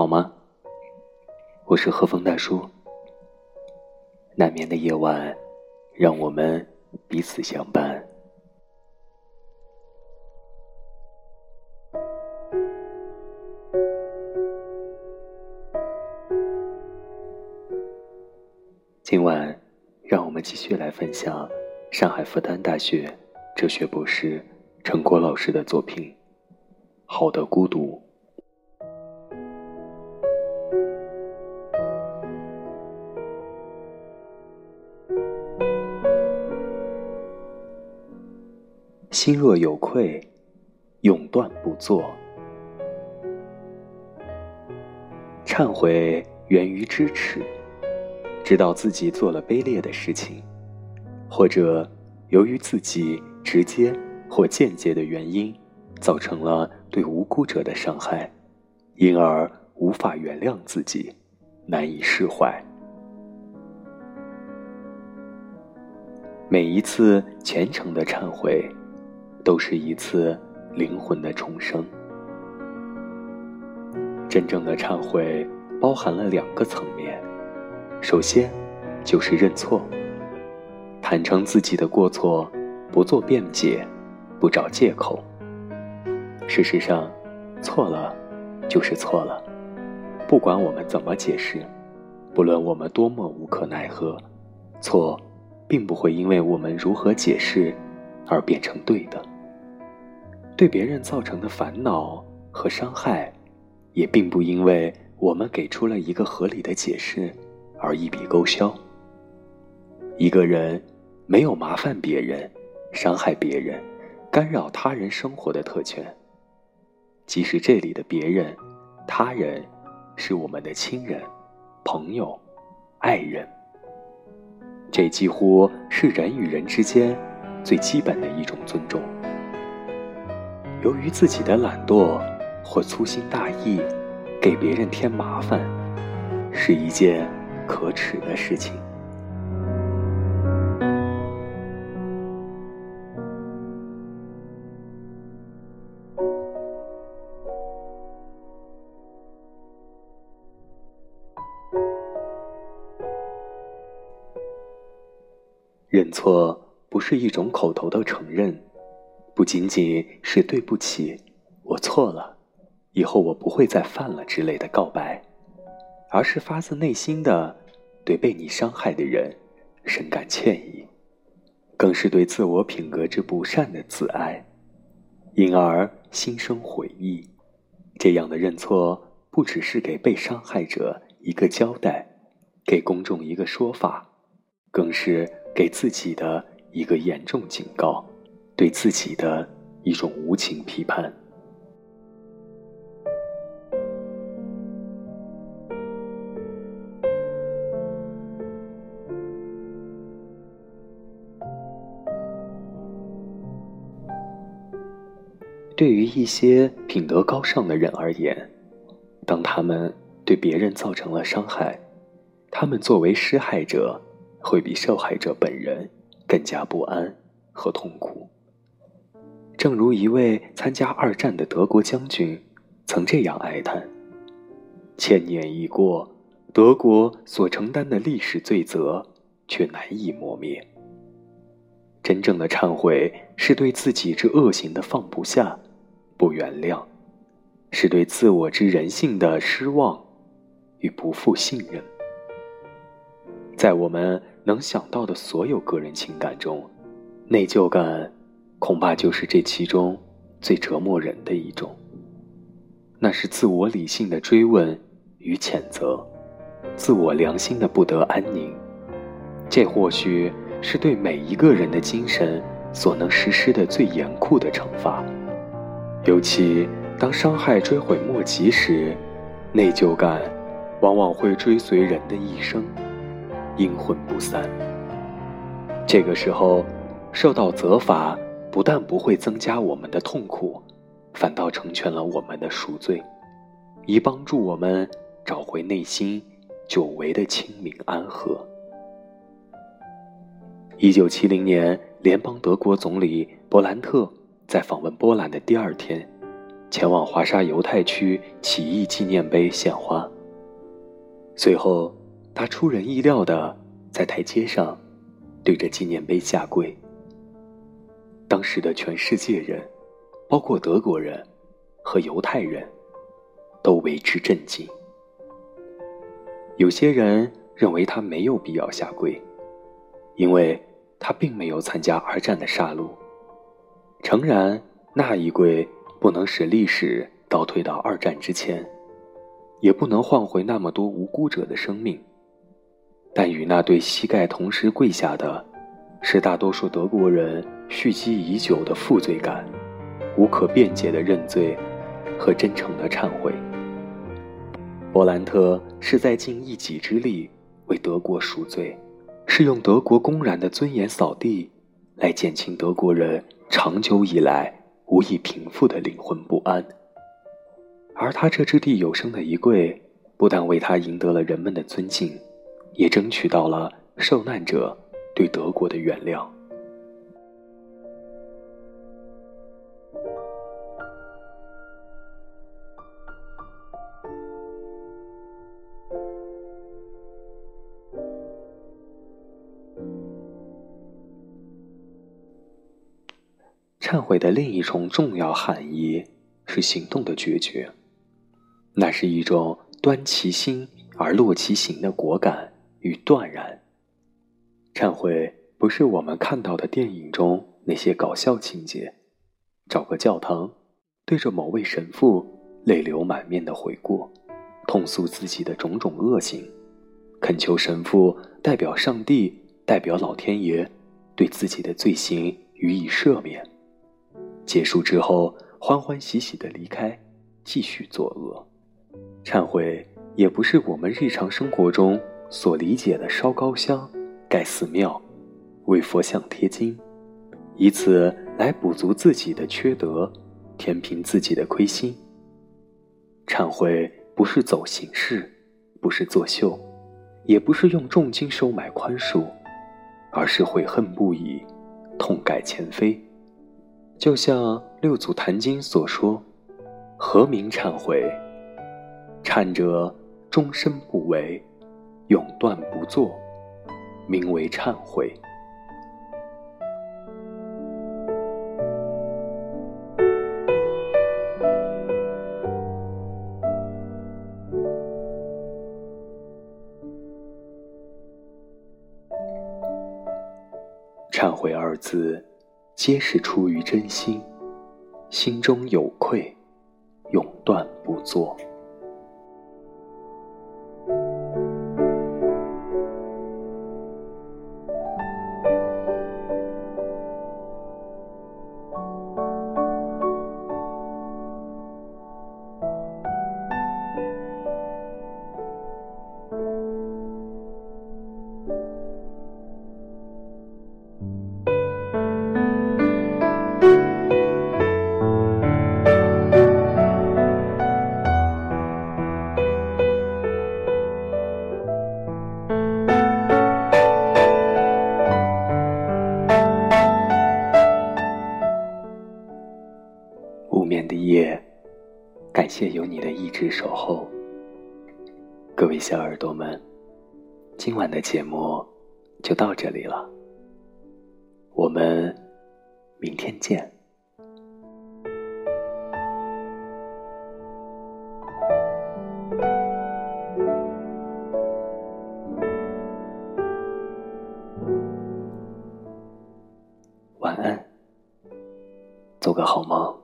好吗？我是和风大叔。难眠的夜晚，让我们彼此相伴。今晚，让我们继续来分享上海复旦大学哲学博士陈果老师的作品《好的孤独》。心若有愧，永断不做。忏悔源于支持，知道自己做了卑劣的事情，或者由于自己直接或间接的原因，造成了对无辜者的伤害，因而无法原谅自己，难以释怀。每一次虔诚的忏悔。都是一次灵魂的重生。真正的忏悔包含了两个层面，首先就是认错，坦诚自己的过错，不做辩解，不找借口。事实上，错了就是错了，不管我们怎么解释，不论我们多么无可奈何，错并不会因为我们如何解释而变成对的。对别人造成的烦恼和伤害，也并不因为我们给出了一个合理的解释而一笔勾销。一个人没有麻烦别人、伤害别人、干扰他人生活的特权，即使这里的别人、他人是我们的亲人、朋友、爱人，这几乎是人与人之间最基本的一种尊重。由于自己的懒惰或粗心大意，给别人添麻烦，是一件可耻的事情。认错不是一种口头的承认。不仅仅是对不起，我错了，以后我不会再犯了之类的告白，而是发自内心的对被你伤害的人深感歉意，更是对自我品格之不善的自哀，因而心生悔意。这样的认错，不只是给被伤害者一个交代，给公众一个说法，更是给自己的一个严重警告。对自己的一种无情批判。对于一些品德高尚的人而言，当他们对别人造成了伤害，他们作为施害者，会比受害者本人更加不安和痛苦。正如一位参加二战的德国将军曾这样哀叹：“千年已过，德国所承担的历史罪责却难以磨灭。真正的忏悔是对自己之恶行的放不下、不原谅，是对自我之人性的失望与不负信任。在我们能想到的所有个人情感中，内疚感。”恐怕就是这其中最折磨人的一种。那是自我理性的追问与谴责，自我良心的不得安宁。这或许是对每一个人的精神所能实施的最严酷的惩罚。尤其当伤害追悔莫及时，内疚感往往会追随人的一生，阴魂不散。这个时候，受到责罚。不但不会增加我们的痛苦，反倒成全了我们的赎罪，以帮助我们找回内心久违的清明安和。一九七零年，联邦德国总理勃兰特在访问波兰的第二天，前往华沙犹太区起义纪念碑献花。随后，他出人意料的在台阶上对着纪念碑下跪。当时的全世界人，包括德国人和犹太人，都为之震惊。有些人认为他没有必要下跪，因为他并没有参加二战的杀戮。诚然，那一跪不能使历史倒退到二战之前，也不能换回那么多无辜者的生命，但与那对膝盖同时跪下的，是大多数德国人蓄积已久的负罪感、无可辩解的认罪和真诚的忏悔。勃兰特是在尽一己之力为德国赎罪，是用德国公然的尊严扫地，来减轻德国人。长久以来无以平复的灵魂不安，而他这掷地有声的一跪，不但为他赢得了人们的尊敬，也争取到了受难者对德国的原谅。忏悔的另一重重要含义是行动的决绝，那是一种端其心而落其行的果敢与断然。忏悔不是我们看到的电影中那些搞笑情节，找个教堂，对着某位神父泪流满面的悔过，痛诉自己的种种恶行，恳求神父代表上帝、代表老天爷，对自己的罪行予以赦免。结束之后，欢欢喜喜的离开，继续作恶。忏悔也不是我们日常生活中所理解的烧高香、盖寺庙、为佛像贴金，以此来补足自己的缺德，填平自己的亏心。忏悔不是走形式，不是作秀，也不是用重金收买宽恕，而是悔恨不已，痛改前非。就像六祖坛经所说：“何名忏悔？忏者终身不为，永断不作，名为忏悔。”忏悔二字。皆是出于真心，心中有愧，永断不作。谢有你的一直守候，各位小耳朵们，今晚的节目就到这里了，我们明天见。晚安，做个好梦。